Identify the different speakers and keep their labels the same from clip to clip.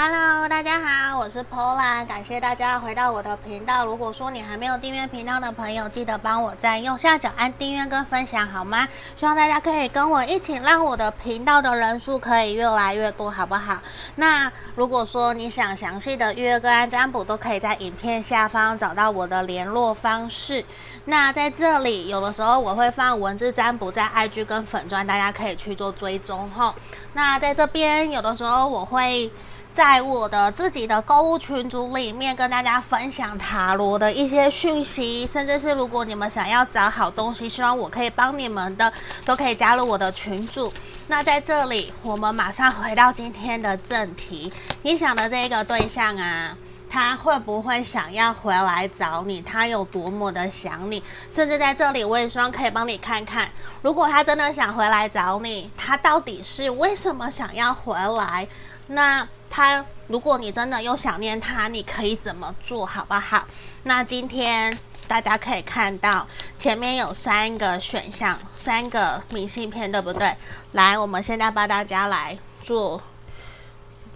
Speaker 1: Hello，大家好，我是 Pola，感谢大家回到我的频道。如果说你还没有订阅频道的朋友，记得帮我在右下角按订阅跟分享，好吗？希望大家可以跟我一起，让我的频道的人数可以越来越多，好不好？那如果说你想详细的预约个案占卜，都可以在影片下方找到我的联络方式。那在这里，有的时候我会放文字占卜在 IG 跟粉专，大家可以去做追踪吼。那在这边，有的时候我会。在我的自己的购物群组里面，跟大家分享塔罗的一些讯息，甚至是如果你们想要找好东西，希望我可以帮你们的，都可以加入我的群组。那在这里，我们马上回到今天的正题。你想的这个对象啊，他会不会想要回来找你？他有多么的想你？甚至在这里，我也希望可以帮你看看，如果他真的想回来找你，他到底是为什么想要回来？那他，如果你真的又想念他，你可以怎么做好不好？那今天大家可以看到前面有三个选项，三个明信片，对不对？来，我们现在帮大家来做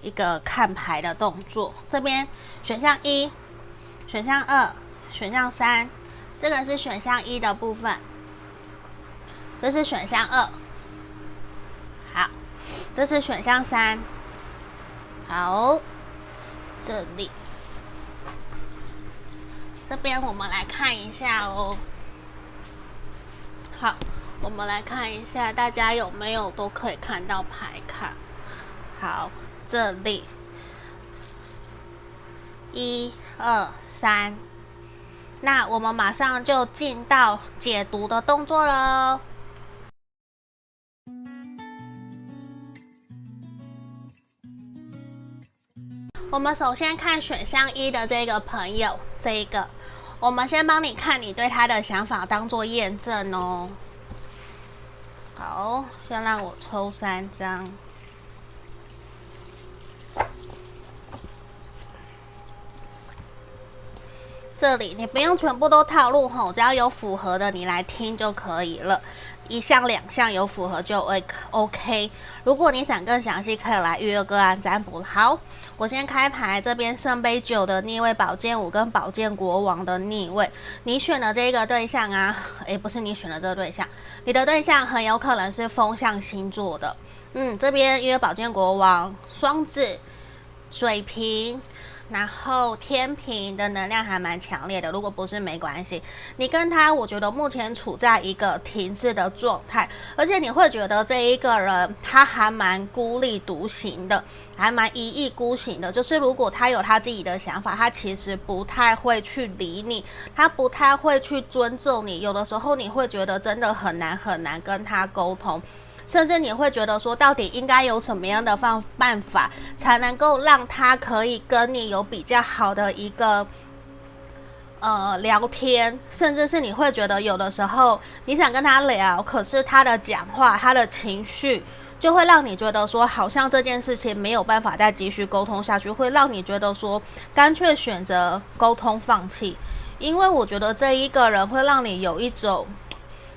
Speaker 1: 一个看牌的动作。这边选项一、选项二、选项三，这个是选项一的部分，这是选项二，好，这是选项三。好，这里，这边我们来看一下哦。好，我们来看一下，大家有没有都可以看到牌卡。好，这里，一二三，那我们马上就进到解读的动作了。我们首先看选项一的这个朋友，这一个，我们先帮你看你对他的想法，当做验证哦。好，先让我抽三张。这里你不用全部都套路吼，只要有符合的你来听就可以了。一项两项有符合就 OK。如果你想更详细，可以来预约个案占卜。好，我先开牌，这边圣杯九的逆位，宝剑五跟宝剑国王的逆位。你选的这个对象啊，诶，不是你选的这个对象，你的对象很有可能是风象星座的。嗯，这边因为宝剑国王、双子、水瓶。然后天秤的能量还蛮强烈的，如果不是没关系。你跟他，我觉得目前处在一个停滞的状态，而且你会觉得这一个人他还蛮孤立独行的，还蛮一意孤行的。就是如果他有他自己的想法，他其实不太会去理你，他不太会去尊重你。有的时候你会觉得真的很难很难跟他沟通。甚至你会觉得说，到底应该有什么样的方办法，才能够让他可以跟你有比较好的一个呃聊天，甚至是你会觉得有的时候你想跟他聊，可是他的讲话、他的情绪，就会让你觉得说，好像这件事情没有办法再继续沟通下去，会让你觉得说，干脆选择沟通放弃，因为我觉得这一个人会让你有一种。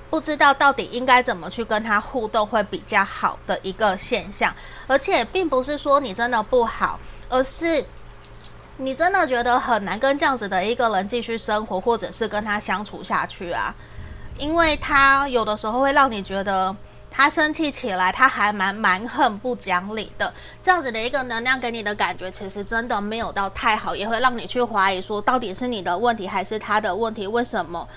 Speaker 1: 不知道到底应该怎么去跟他互动会比较好的一个现象，而且并不是说你真的不好，而是你真的觉得很难跟这样子的一个人继续生活，或者是跟他相处下去啊，因为他有的时候会让你觉得他生气起来，他还蛮蛮横不讲理的，这样子的一个能量给你的感觉，其实真的没有到太好，也会让你去怀疑说，到底是你的问题还是他的问题？为什么？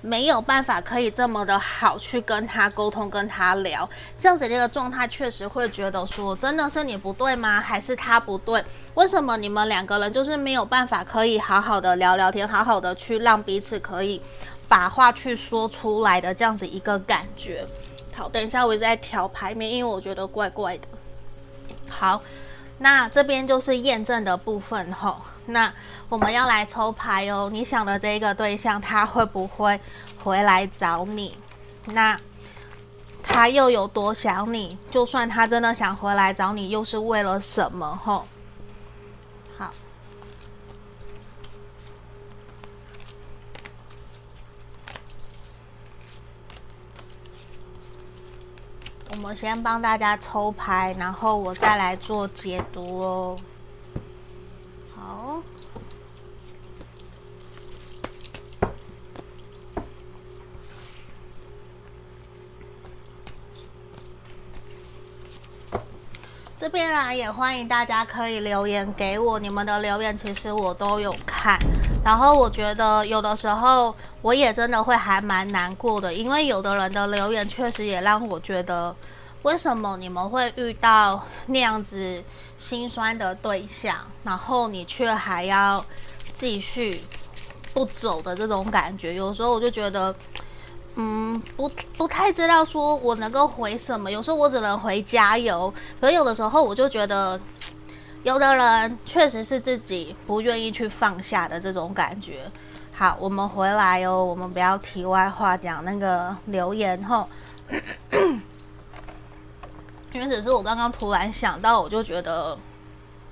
Speaker 1: 没有办法可以这么的好去跟他沟通，跟他聊，这样子的一个状态，确实会觉得说，真的是你不对吗？还是他不对？为什么你们两个人就是没有办法可以好好的聊聊天，好好的去让彼此可以把话去说出来的这样子一个感觉？好，等一下我一直在调牌面，因为我觉得怪怪的。好。那这边就是验证的部分吼，那我们要来抽牌哦。你想的这个对象，他会不会回来找你？那他又有多想你？就算他真的想回来找你，又是为了什么？吼，好。我先帮大家抽牌然后我再来做解读哦。好。这边啊也欢迎大家可以留言给我你们的留言其实我都有看。然后我觉得有的时候我也真的会还蛮难过的，因为有的人的留言确实也让我觉得，为什么你们会遇到那样子心酸的对象，然后你却还要继续不走的这种感觉？有时候我就觉得。嗯，不不太知道说我能够回什么，有时候我只能回加油。可有的时候我就觉得，有的人确实是自己不愿意去放下的这种感觉。好，我们回来哦，我们不要题外话讲那个留言后，因为只是我刚刚突然想到，我就觉得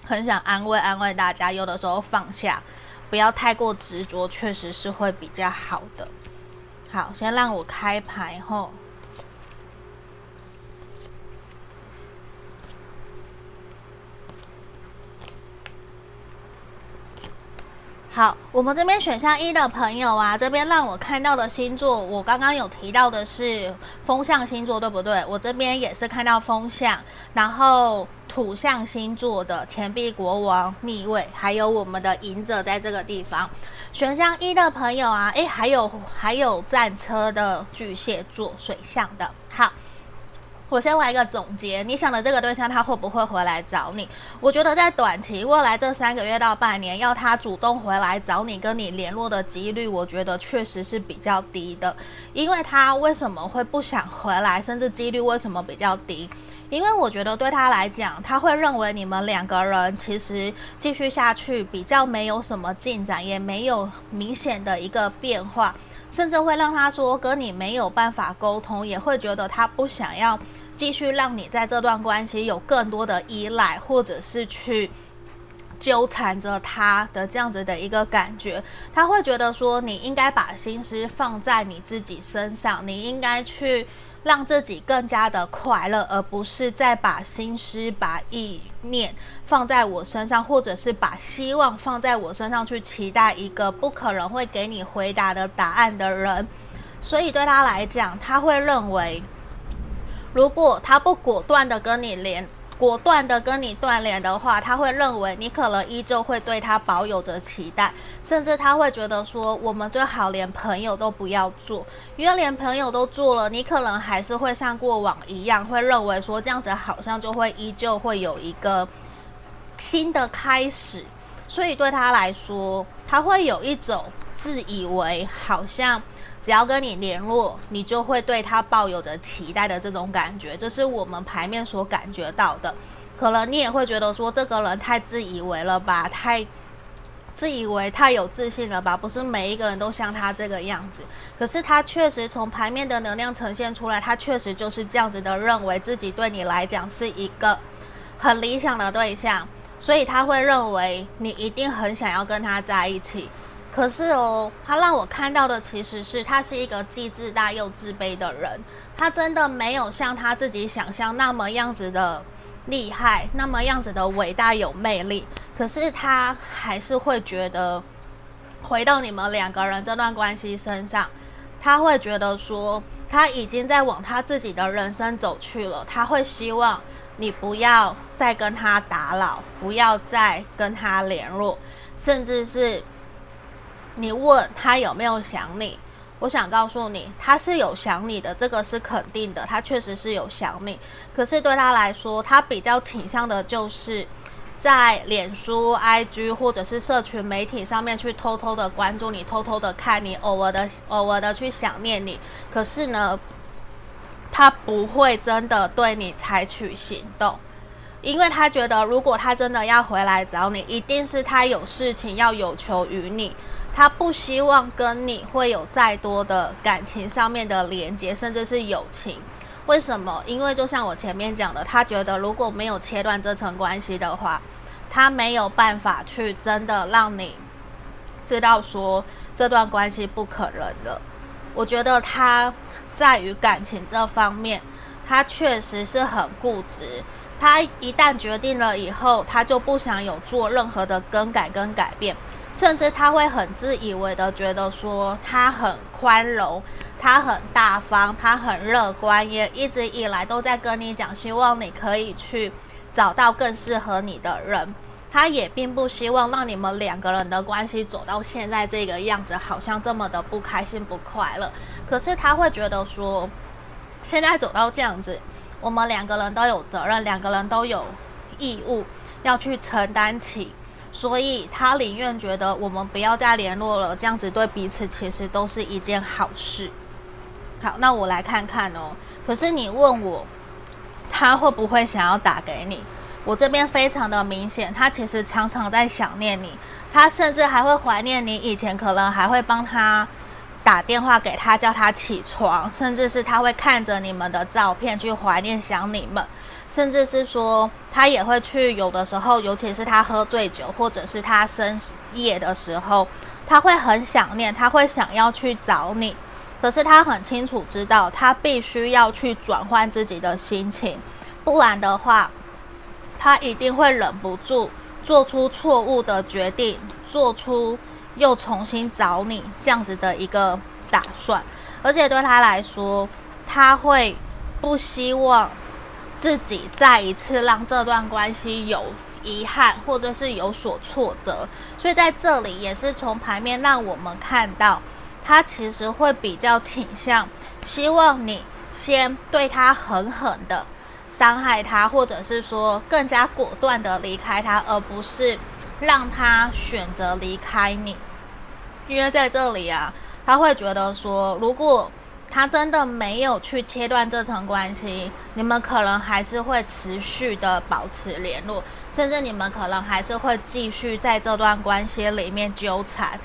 Speaker 1: 很想安慰安慰大家，有的时候放下，不要太过执着，确实是会比较好的。好，先让我开牌后。好，我们这边选项一的朋友啊，这边让我看到的星座，我刚刚有提到的是风象星座，对不对？我这边也是看到风象，然后土象星座的钱币国王逆位，还有我们的隐者在这个地方。选项一的朋友啊，诶，还有还有战车的巨蟹座水象的。我先来一个总结，你想的这个对象他会不会回来找你？我觉得在短期未来这三个月到半年，要他主动回来找你跟你联络的几率，我觉得确实是比较低的。因为他为什么会不想回来，甚至几率为什么比较低？因为我觉得对他来讲，他会认为你们两个人其实继续下去比较没有什么进展，也没有明显的一个变化，甚至会让他说跟你没有办法沟通，也会觉得他不想要继续让你在这段关系有更多的依赖，或者是去纠缠着他的这样子的一个感觉。他会觉得说你应该把心思放在你自己身上，你应该去。让自己更加的快乐，而不是再把心思、把意念放在我身上，或者是把希望放在我身上去期待一个不可能会给你回答的答案的人。所以对他来讲，他会认为，如果他不果断的跟你连。果断的跟你断联的话，他会认为你可能依旧会对他保有着期待，甚至他会觉得说，我们最好连朋友都不要做，因为连朋友都做了，你可能还是会像过往一样，会认为说这样子好像就会依旧会有一个新的开始，所以对他来说，他会有一种自以为好像。只要跟你联络，你就会对他抱有着期待的这种感觉，这是我们牌面所感觉到的。可能你也会觉得说，这个人太自以为了吧，太自以为太有自信了吧？不是每一个人都像他这个样子。可是他确实从牌面的能量呈现出来，他确实就是这样子的，认为自己对你来讲是一个很理想的对象，所以他会认为你一定很想要跟他在一起。可是哦，他让我看到的其实是他是一个既自大又自卑的人。他真的没有像他自己想象那么样子的厉害，那么样子的伟大有魅力。可是他还是会觉得，回到你们两个人这段关系身上，他会觉得说他已经在往他自己的人生走去了。他会希望你不要再跟他打扰，不要再跟他联络，甚至是。你问他有没有想你？我想告诉你，他是有想你的，这个是肯定的，他确实是有想你。可是对他来说，他比较倾向的就是在脸书、IG 或者是社群媒体上面去偷偷的关注你，偷偷的看你，偶尔的偶尔的去想念你。可是呢，他不会真的对你采取行动，因为他觉得如果他真的要回来找你，一定是他有事情要有求于你。他不希望跟你会有再多的感情上面的连接，甚至是友情。为什么？因为就像我前面讲的，他觉得如果没有切断这层关系的话，他没有办法去真的让你知道说这段关系不可能了。我觉得他在于感情这方面，他确实是很固执。他一旦决定了以后，他就不想有做任何的更改跟改变。甚至他会很自以为的觉得说他很宽容，他很大方，他很乐观，也一直以来都在跟你讲，希望你可以去找到更适合你的人。他也并不希望让你们两个人的关系走到现在这个样子，好像这么的不开心不快乐。可是他会觉得说，现在走到这样子，我们两个人都有责任，两个人都有义务要去承担起。所以他宁愿觉得我们不要再联络了，这样子对彼此其实都是一件好事。好，那我来看看哦。可是你问我，他会不会想要打给你？我这边非常的明显，他其实常常在想念你，他甚至还会怀念你以前，可能还会帮他打电话给他，叫他起床，甚至是他会看着你们的照片去怀念想你们，甚至是说他也会去，有的时候，尤其是他喝醉酒或者是他深夜的时候，他会很想念，他会想要去找你，可是他很清楚知道，他必须要去转换自己的心情，不然的话。他一定会忍不住做出错误的决定，做出又重新找你这样子的一个打算，而且对他来说，他会不希望自己再一次让这段关系有遗憾，或者是有所挫折。所以在这里也是从牌面让我们看到，他其实会比较倾向希望你先对他狠狠的。伤害他，或者是说更加果断的离开他，而不是让他选择离开你。因为在这里啊，他会觉得说，如果他真的没有去切断这层关系，你们可能还是会持续的保持联络，甚至你们可能还是会继续在这段关系里面纠缠。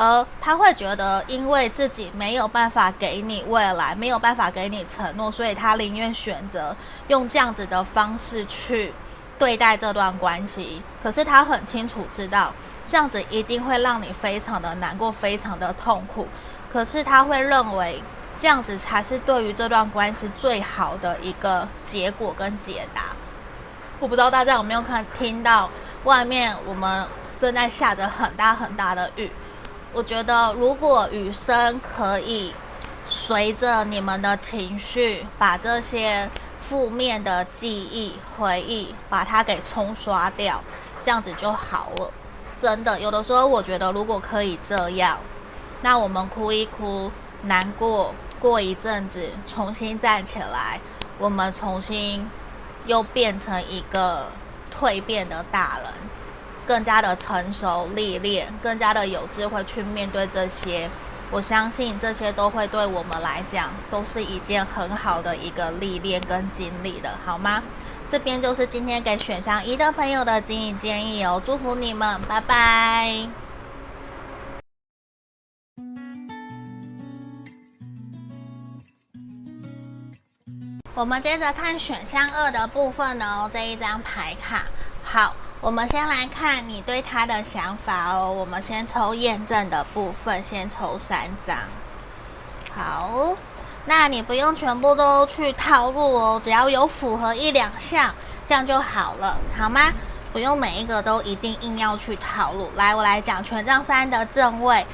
Speaker 1: 而他会觉得，因为自己没有办法给你未来，没有办法给你承诺，所以他宁愿选择用这样子的方式去对待这段关系。可是他很清楚知道，这样子一定会让你非常的难过，非常的痛苦。可是他会认为，这样子才是对于这段关系最好的一个结果跟解答。我不知道大家有没有看听到外面我们正在下着很大很大的雨。我觉得，如果雨声可以随着你们的情绪，把这些负面的记忆、回忆，把它给冲刷掉，这样子就好了。真的，有的时候我觉得，如果可以这样，那我们哭一哭，难过，过一阵子，重新站起来，我们重新又变成一个蜕变的大人。更加的成熟历练，更加的有智慧去面对这些，我相信这些都会对我们来讲都是一件很好的一个历练跟经历的，好吗？这边就是今天给选项一的朋友的经营建议哦，祝福你们，拜拜。我们接着看选项二的部分哦，这一张牌卡，好。我们先来看你对他的想法哦。我们先抽验证的部分，先抽三张。好，那你不用全部都去套路哦，只要有符合一两项，这样就好了，好吗？不用每一个都一定硬要去套路。来，我来讲权杖三的正位。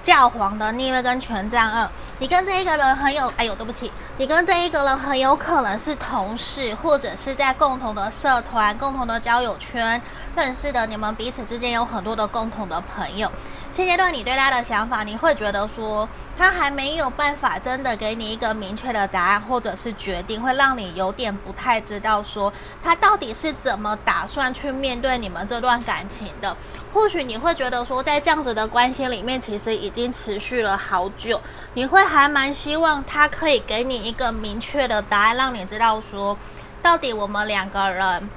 Speaker 1: 教皇的逆位跟权杖二，你跟这一个人很有，哎呦，对不起，你跟这一个人很有可能是同事，或者是在共同的社团、共同的交友圈认识的，你们彼此之间有很多的共同的朋友。现阶段你对他的想法，你会觉得说他还没有办法真的给你一个明确的答案，或者是决定，会让你有点不太知道说他到底是怎么打算去面对你们这段感情的。或许你会觉得说，在这样子的关系里面，其实已经持续了好久，你会还蛮希望他可以给你一个明确的答案，让你知道说到底我们两个人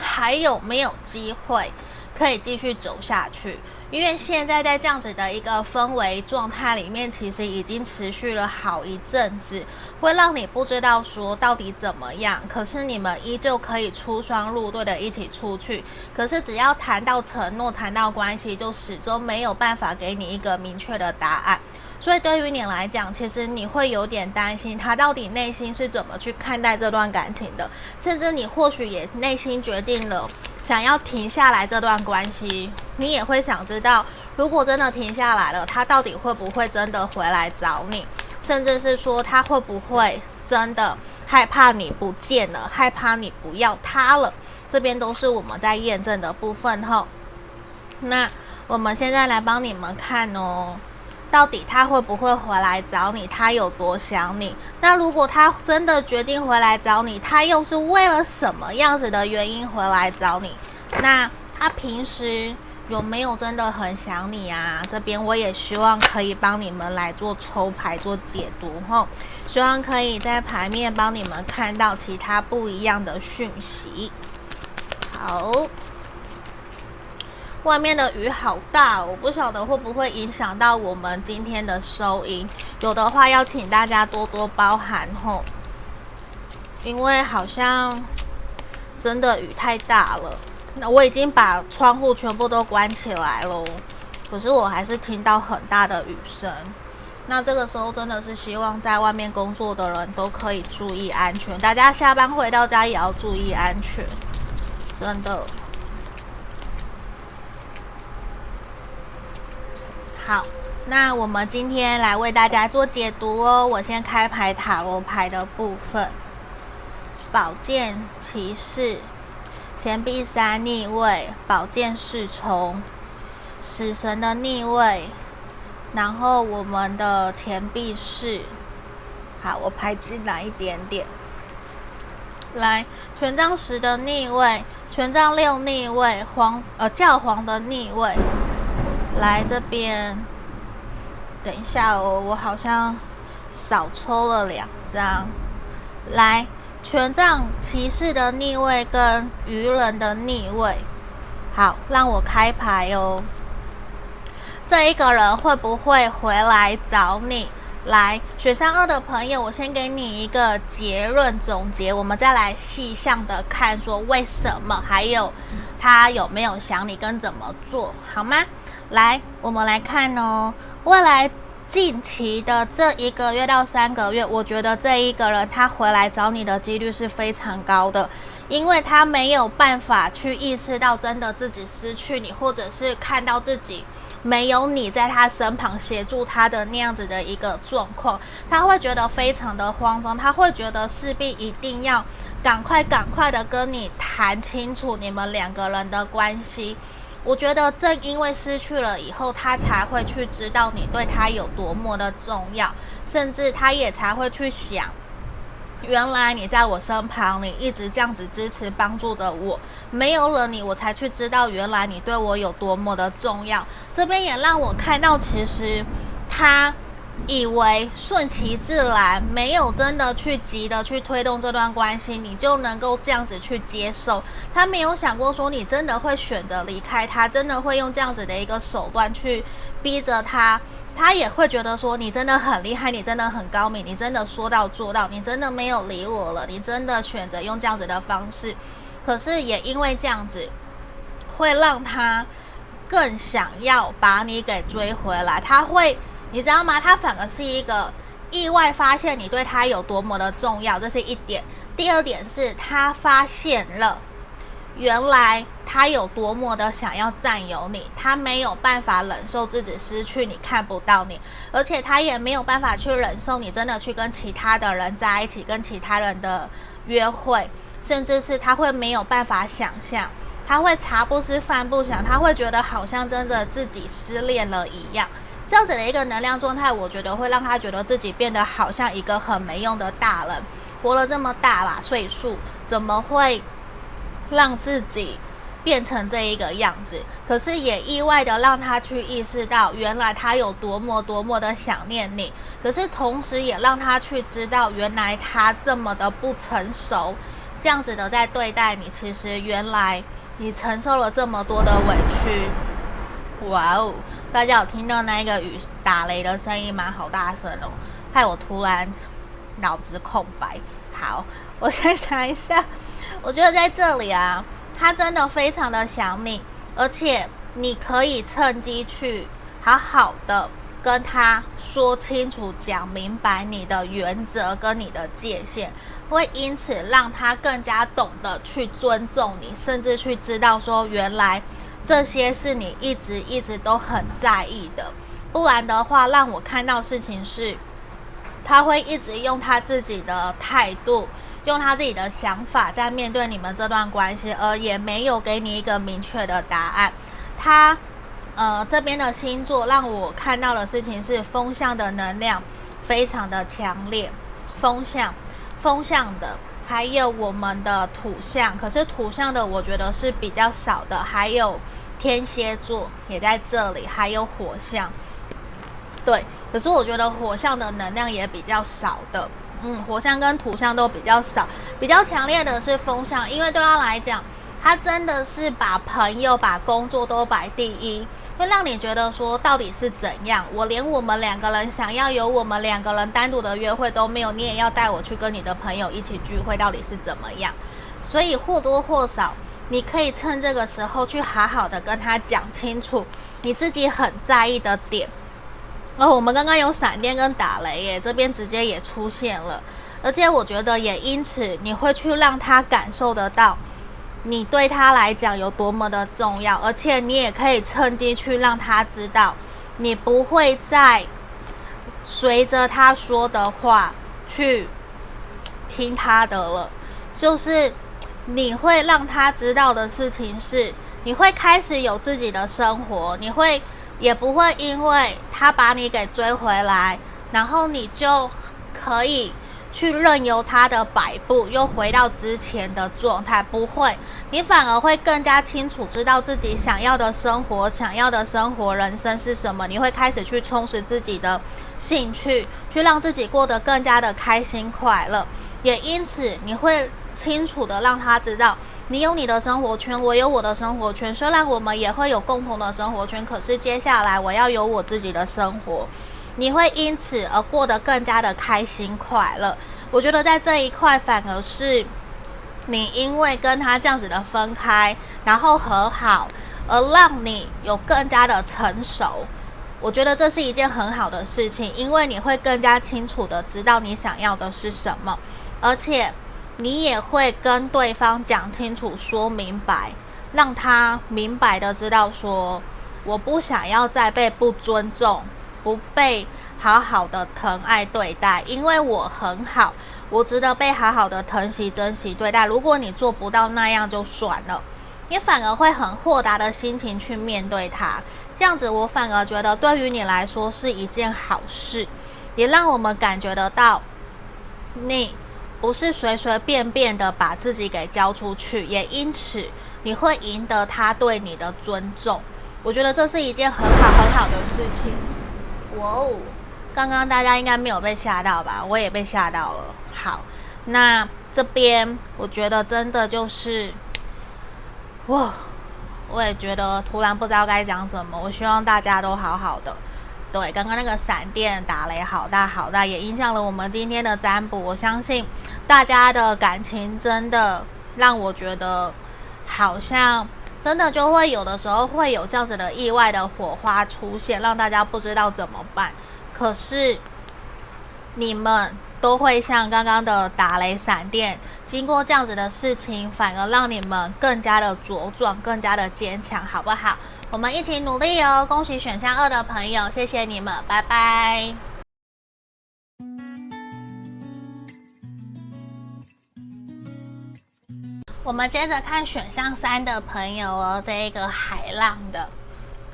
Speaker 1: 还有没有机会可以继续走下去。因为现在在这样子的一个氛围状态里面，其实已经持续了好一阵子，会让你不知道说到底怎么样。可是你们依旧可以出双入对的一起出去。可是只要谈到承诺、谈到关系，就始终没有办法给你一个明确的答案。所以对于你来讲，其实你会有点担心他到底内心是怎么去看待这段感情的，甚至你或许也内心决定了。想要停下来这段关系，你也会想知道，如果真的停下来了，他到底会不会真的回来找你？甚至是说，他会不会真的害怕你不见了，害怕你不要他了？这边都是我们在验证的部分吼。那我们现在来帮你们看哦，到底他会不会回来找你？他有多想你？那如果他真的决定回来找你，他又是为了什么样子的原因回来找你？那他平时有没有真的很想你啊？这边我也希望可以帮你们来做抽牌做解读吼，希望可以在牌面帮你们看到其他不一样的讯息。好。外面的雨好大，我不晓得会不会影响到我们今天的收音。有的话，要请大家多多包涵吼，因为好像真的雨太大了。那我已经把窗户全部都关起来了，可是我还是听到很大的雨声。那这个时候真的是希望在外面工作的人都可以注意安全，大家下班回到家也要注意安全，真的。好，那我们今天来为大家做解读哦。我先开牌塔罗牌的部分，宝剑骑士、钱币三逆位、宝剑侍从、死神的逆位，然后我们的钱币是。好，我排进来一点点。来，权杖十的逆位，权杖六逆位，皇呃教皇的逆位。来这边，等一下哦，我好像少抽了两张。来，权杖骑士的逆位跟愚人的逆位，好，让我开牌哦。这一个人会不会回来找你？来，雪山二的朋友，我先给你一个结论总结，我们再来细项的看，说为什么，还有他有没有想你跟怎么做好吗？来，我们来看哦。未来近期的这一个月到三个月，我觉得这一个人他回来找你的几率是非常高的，因为他没有办法去意识到真的自己失去你，或者是看到自己没有你在他身旁协助他的那样子的一个状况，他会觉得非常的慌张，他会觉得势必一定要赶快赶快的跟你谈清楚你们两个人的关系。我觉得正因为失去了以后，他才会去知道你对他有多么的重要，甚至他也才会去想，原来你在我身旁，你一直这样子支持帮助着我，没有了你，我才去知道原来你对我有多么的重要。这边也让我看到，其实他。以为顺其自然，没有真的去急的去推动这段关系，你就能够这样子去接受。他没有想过说你真的会选择离开他，真的会用这样子的一个手段去逼着他。他也会觉得说你真的很厉害，你真的很高明，你真的说到做到，你真的没有理我了，你真的选择用这样子的方式。可是也因为这样子，会让他更想要把你给追回来，他会。你知道吗？他反而是一个意外发现你对他有多么的重要，这是一点。第二点是他发现了，原来他有多么的想要占有你，他没有办法忍受自己失去你，看不到你，而且他也没有办法去忍受你真的去跟其他的人在一起，跟其他人的约会，甚至是他会没有办法想象，他会茶不思饭不想，他会觉得好像真的自己失恋了一样。这样子的一个能量状态，我觉得会让他觉得自己变得好像一个很没用的大人，活了这么大把岁数，怎么会让自己变成这一个样子？可是也意外的让他去意识到，原来他有多么多么的想念你。可是同时也让他去知道，原来他这么的不成熟，这样子的在对待你。其实原来你承受了这么多的委屈，哇哦！大家有听到那个雨打雷的声音吗？好大声哦，害我突然脑子空白。好，我先想一下。我觉得在这里啊，他真的非常的想你，而且你可以趁机去好好的跟他说清楚、讲明白你的原则跟你的界限，会因此让他更加懂得去尊重你，甚至去知道说原来。这些是你一直一直都很在意的，不然的话，让我看到事情是，他会一直用他自己的态度，用他自己的想法在面对你们这段关系，而也没有给你一个明确的答案。他呃这边的星座让我看到的事情是风向的能量非常的强烈，风向风向的，还有我们的土象，可是土象的我觉得是比较少的，还有天蝎座也在这里，还有火象。对，可是我觉得火象的能量也比较少的，嗯，火象跟土象都比较少，比较强烈的是风象，因为对他来讲，他真的是把朋友、把工作都摆第一，会让你觉得说到底是怎样？我连我们两个人想要有我们两个人单独的约会都没有，你也要带我去跟你的朋友一起聚会，到底是怎么样？所以或多或少，你可以趁这个时候去好好的跟他讲清楚你自己很在意的点。哦，我们刚刚有闪电跟打雷耶，这边直接也出现了，而且我觉得也因此你会去让他感受得到，你对他来讲有多么的重要，而且你也可以趁机去让他知道，你不会再随着他说的话去听他的了，就是你会让他知道的事情是，你会开始有自己的生活，你会。也不会因为他把你给追回来，然后你就可以去任由他的摆布，又回到之前的状态。不会，你反而会更加清楚知道自己想要的生活、想要的生活人生是什么。你会开始去充实自己的兴趣，去让自己过得更加的开心快乐。也因此，你会清楚的让他知道。你有你的生活圈，我有我的生活圈。虽然我们也会有共同的生活圈，可是接下来我要有我自己的生活。你会因此而过得更加的开心快乐。我觉得在这一块，反而是你因为跟他这样子的分开，然后和好，而让你有更加的成熟。我觉得这是一件很好的事情，因为你会更加清楚的知道你想要的是什么，而且。你也会跟对方讲清楚、说明白，让他明白的知道说，我不想要再被不尊重、不被好好的疼爱对待，因为我很好，我值得被好好的疼惜、珍惜对待。如果你做不到那样，就算了，你反而会很豁达的心情去面对他。这样子，我反而觉得对于你来说是一件好事，也让我们感觉得到你。不是随随便便的把自己给交出去，也因此你会赢得他对你的尊重。我觉得这是一件很好很好的事情。哇哦，刚刚大家应该没有被吓到吧？我也被吓到了。好，那这边我觉得真的就是，哇，我也觉得突然不知道该讲什么。我希望大家都好好的。对，刚刚那个闪电打雷好大好大，也影响了我们今天的占卜。我相信大家的感情真的让我觉得，好像真的就会有的时候会有这样子的意外的火花出现，让大家不知道怎么办。可是你们都会像刚刚的打雷闪电，经过这样子的事情，反而让你们更加的茁壮，更加的坚强，好不好？我们一起努力哦！恭喜选项二的朋友，谢谢你们，拜拜。我们接着看选项三的朋友哦，这一个海浪的。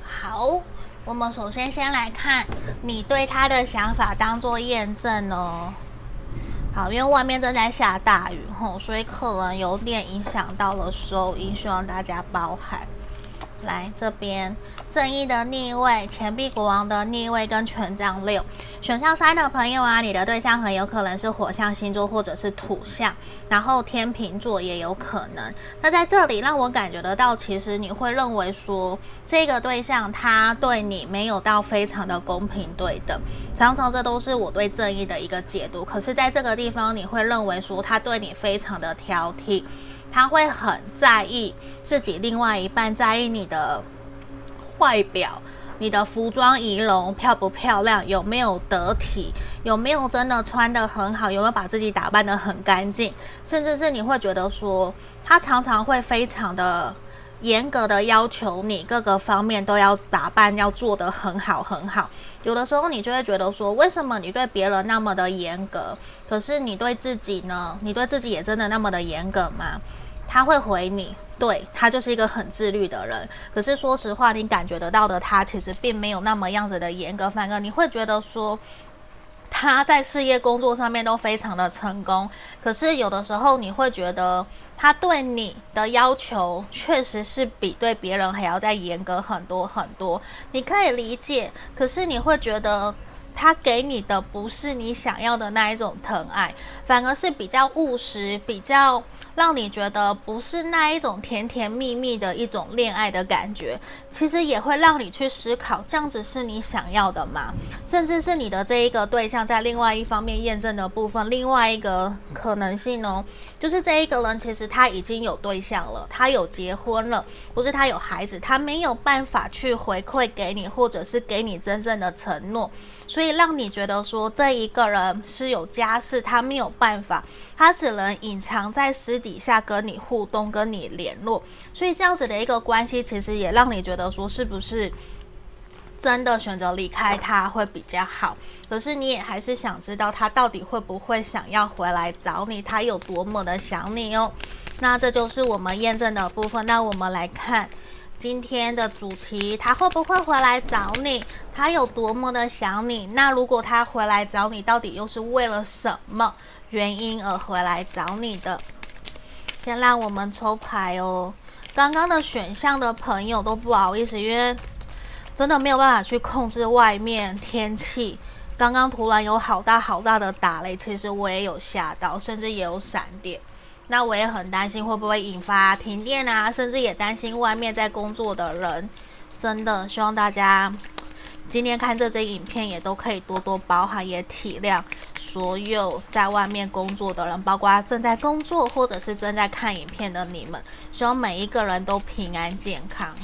Speaker 1: 好，我们首先先来看你对他的想法，当做验证哦。好，因为外面正在下大雨吼，所以可能有点影响到了收音，希望大家包涵。来这边，正义的逆位，钱币国王的逆位跟权杖六，选项三的朋友啊，你的对象很有可能是火象星座或者是土象，然后天秤座也有可能。那在这里让我感觉得到，其实你会认为说，这个对象他对你没有到非常的公平对等，常常这都是我对正义的一个解读。可是在这个地方，你会认为说他对你非常的挑剔。他会很在意自己另外一半，在意你的外表，你的服装仪容漂不漂亮，有没有得体，有没有真的穿得很好，有没有把自己打扮得很干净，甚至是你会觉得说，他常常会非常的严格的要求你各个方面都要打扮，要做得很好很好。有的时候你就会觉得说，为什么你对别人那么的严格，可是你对自己呢？你对自己也真的那么的严格吗？他会回你，对，他就是一个很自律的人。可是说实话，你感觉得到的他其实并没有那么样子的严格，反而你会觉得说。他在事业工作上面都非常的成功，可是有的时候你会觉得他对你的要求确实是比对别人还要再严格很多很多。你可以理解，可是你会觉得他给你的不是你想要的那一种疼爱，反而是比较务实，比较。让你觉得不是那一种甜甜蜜蜜的一种恋爱的感觉，其实也会让你去思考，这样子是你想要的吗？甚至是你的这一个对象在另外一方面验证的部分，另外一个可能性哦，就是这一个人其实他已经有对象了，他有结婚了，不是他有孩子，他没有办法去回馈给你，或者是给你真正的承诺。所以让你觉得说这一个人是有家室，他没有办法，他只能隐藏在私底下跟你互动、跟你联络。所以这样子的一个关系，其实也让你觉得说是不是真的选择离开他会比较好？可是你也还是想知道他到底会不会想要回来找你，他有多么的想你哦。那这就是我们验证的部分。那我们来看。今天的主题，他会不会回来找你？他有多么的想你？那如果他回来找你，到底又是为了什么原因而回来找你的？先让我们抽牌哦。刚刚的选项的朋友都不好意思，因为真的没有办法去控制外面天气。刚刚突然有好大好大的打雷，其实我也有吓到，甚至也有闪电。那我也很担心会不会引发停电啊，甚至也担心外面在工作的人。真的希望大家今天看这支影片也都可以多多包涵，也体谅所有在外面工作的人，包括正在工作或者是正在看影片的你们。希望每一个人都平安健康。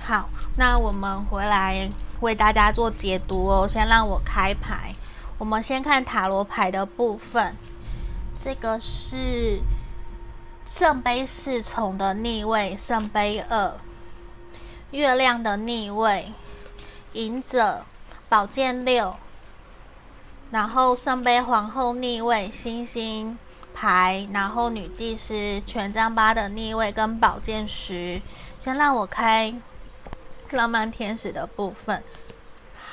Speaker 1: 好，那我们回来为大家做解读哦。先让我开牌，我们先看塔罗牌的部分。这个是圣杯侍从的逆位，圣杯二，月亮的逆位，隐者，宝剑六，然后圣杯皇后逆位，星星牌，然后女祭司，权杖八的逆位跟宝剑十。先让我开浪漫天使的部分，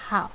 Speaker 1: 好。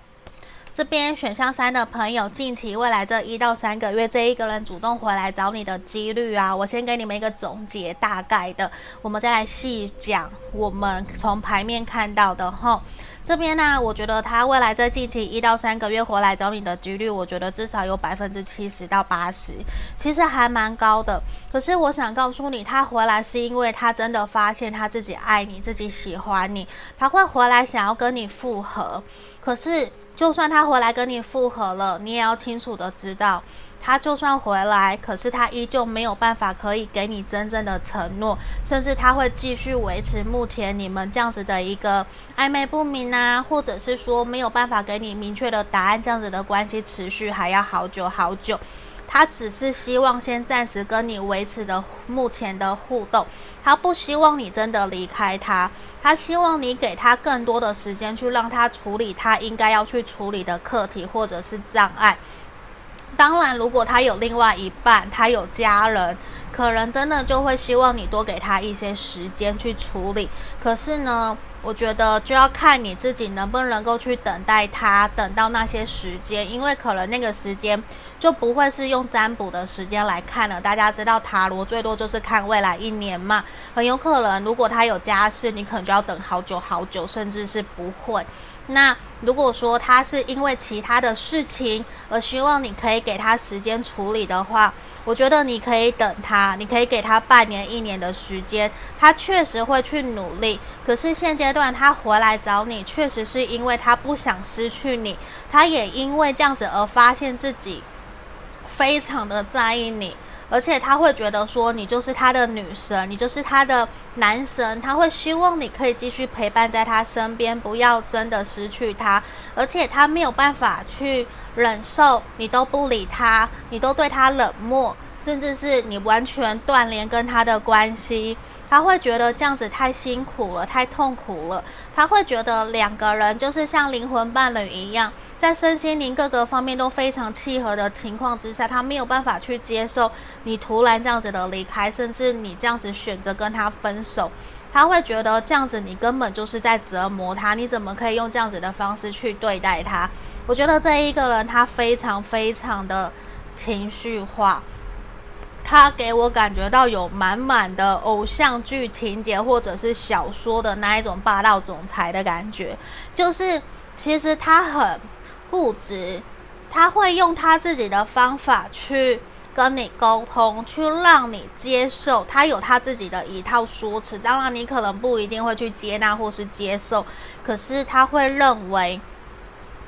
Speaker 1: 这边选项三的朋友，近期未来这一到三个月，这一个人主动回来找你的几率啊，我先给你们一个总结，大概的，我们再来细讲。我们从牌面看到的哈，这边呢，我觉得他未来这近期一到三个月回来找你的几率，我觉得至少有百分之七十到八十，其实还蛮高的。可是我想告诉你，他回来是因为他真的发现他自己爱你，自己喜欢你，他会回来想要跟你复合，可是。就算他回来跟你复合了，你也要清楚的知道，他就算回来，可是他依旧没有办法可以给你真正的承诺，甚至他会继续维持目前你们这样子的一个暧昧不明啊，或者是说没有办法给你明确的答案，这样子的关系持续还要好久好久。他只是希望先暂时跟你维持的目前的互动，他不希望你真的离开他，他希望你给他更多的时间去让他处理他应该要去处理的课题或者是障碍。当然，如果他有另外一半，他有家人，可能真的就会希望你多给他一些时间去处理。可是呢，我觉得就要看你自己能不能够去等待他，等到那些时间，因为可能那个时间。就不会是用占卜的时间来看了。大家知道塔罗最多就是看未来一年嘛，很有可能如果他有家室，你可能就要等好久好久，甚至是不会。那如果说他是因为其他的事情而希望你可以给他时间处理的话，我觉得你可以等他，你可以给他半年一年的时间，他确实会去努力。可是现阶段他回来找你，确实是因为他不想失去你，他也因为这样子而发现自己。非常的在意你，而且他会觉得说你就是他的女神，你就是他的男神，他会希望你可以继续陪伴在他身边，不要真的失去他，而且他没有办法去忍受你都不理他，你都对他冷漠。甚至是你完全断联跟他的关系，他会觉得这样子太辛苦了，太痛苦了。他会觉得两个人就是像灵魂伴侣一样，在身心灵各个方面都非常契合的情况之下，他没有办法去接受你突然这样子的离开，甚至你这样子选择跟他分手。他会觉得这样子你根本就是在折磨他，你怎么可以用这样子的方式去对待他？我觉得这一个人他非常非常的情绪化，他给我感觉到有满满的偶像剧情节或者是小说的那一种霸道总裁的感觉，就是其实他很固执，他会用他自己的方法去。跟你沟通，去让你接受，他有他自己的一套说辞。当然，你可能不一定会去接纳或是接受，可是他会认为，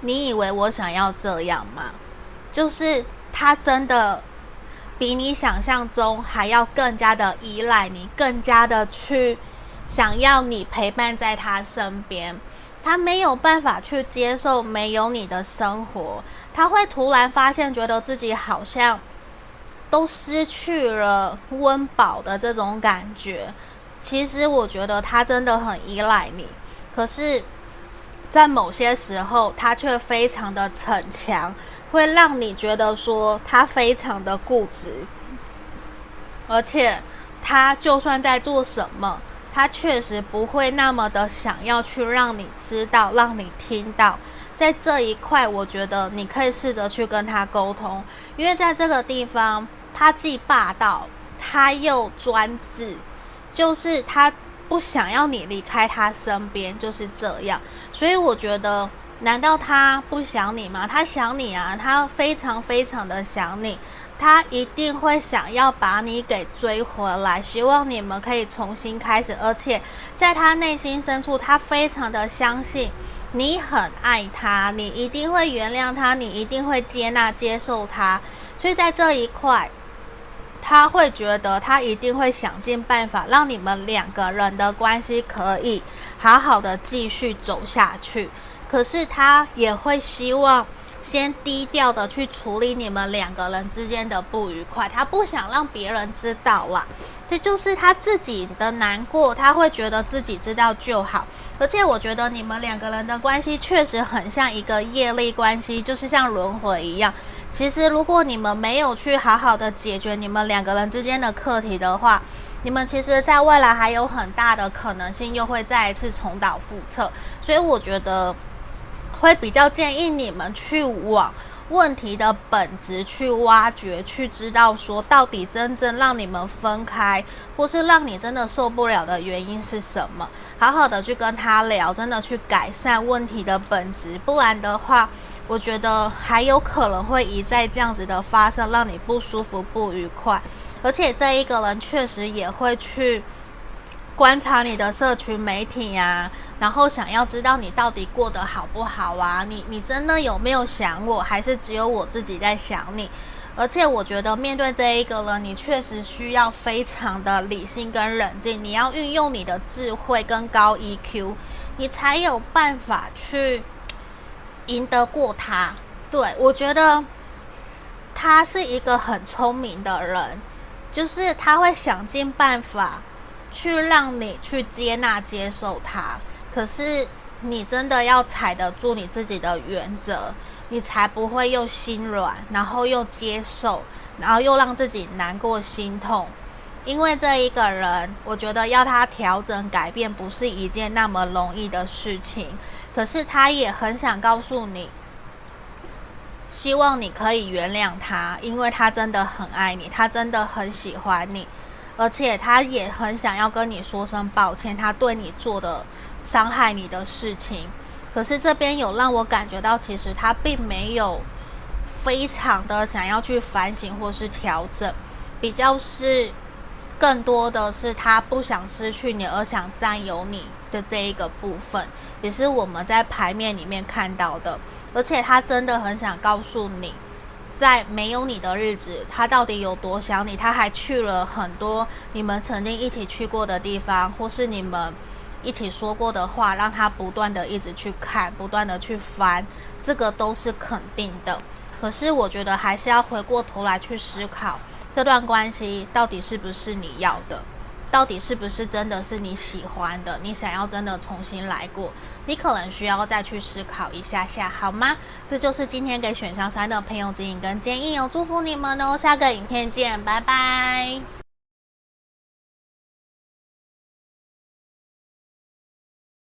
Speaker 1: 你以为我想要这样吗？就是他真的比你想象中还要更加的依赖你，更加的去想要你陪伴在他身边。他没有办法去接受没有你的生活，他会突然发现，觉得自己好像。都失去了温饱的这种感觉，其实我觉得他真的很依赖你，可是，在某些时候他却非常的逞强，会让你觉得说他非常的固执，而且他就算在做什么，他确实不会那么的想要去让你知道，让你听到。在这一块，我觉得你可以试着去跟他沟通，因为在这个地方。他既霸道，他又专制，就是他不想要你离开他身边，就是这样。所以我觉得，难道他不想你吗？他想你啊，他非常非常的想你，他一定会想要把你给追回来，希望你们可以重新开始。而且在他内心深处，他非常的相信你很爱他，你一定会原谅他，你一定会接纳接受他。所以在这一块。他会觉得，他一定会想尽办法让你们两个人的关系可以好好的继续走下去。可是他也会希望先低调的去处理你们两个人之间的不愉快，他不想让别人知道啦。这就是他自己的难过，他会觉得自己知道就好。而且我觉得你们两个人的关系确实很像一个业力关系，就是像轮回一样。其实，如果你们没有去好好的解决你们两个人之间的课题的话，你们其实在未来还有很大的可能性又会再一次重蹈覆辙。所以，我觉得会比较建议你们去往问题的本质去挖掘，去知道说到底真正让你们分开，或是让你真的受不了的原因是什么。好好的去跟他聊，真的去改善问题的本质，不然的话。我觉得还有可能会一再这样子的发生，让你不舒服、不愉快。而且这一个人确实也会去观察你的社群媒体呀，然后想要知道你到底过得好不好啊？你你真的有没有想我，还是只有我自己在想你？而且我觉得面对这一个人，你确实需要非常的理性跟冷静，你要运用你的智慧跟高 EQ，你才有办法去。赢得过他，对，我觉得他是一个很聪明的人，就是他会想尽办法去让你去接纳、接受他。可是你真的要踩得住你自己的原则，你才不会又心软，然后又接受，然后又让自己难过、心痛。因为这一个人，我觉得要他调整、改变，不是一件那么容易的事情。可是他也很想告诉你，希望你可以原谅他，因为他真的很爱你，他真的很喜欢你，而且他也很想要跟你说声抱歉，他对你做的伤害你的事情。可是这边有让我感觉到，其实他并没有非常的想要去反省或是调整，比较是更多的是他不想失去你，而想占有你。的这一个部分，也是我们在牌面里面看到的，而且他真的很想告诉你，在没有你的日子，他到底有多想你。他还去了很多你们曾经一起去过的地方，或是你们一起说过的话，让他不断的一直去看，不断的去翻，这个都是肯定的。可是我觉得还是要回过头来去思考，这段关系到底是不是你要的？到底是不是真的是你喜欢的？你想要真的重新来过？你可能需要再去思考一下下，好吗？这就是今天给选项三的朋友指引跟建议哦，祝福你们哦！下个影片见，拜拜。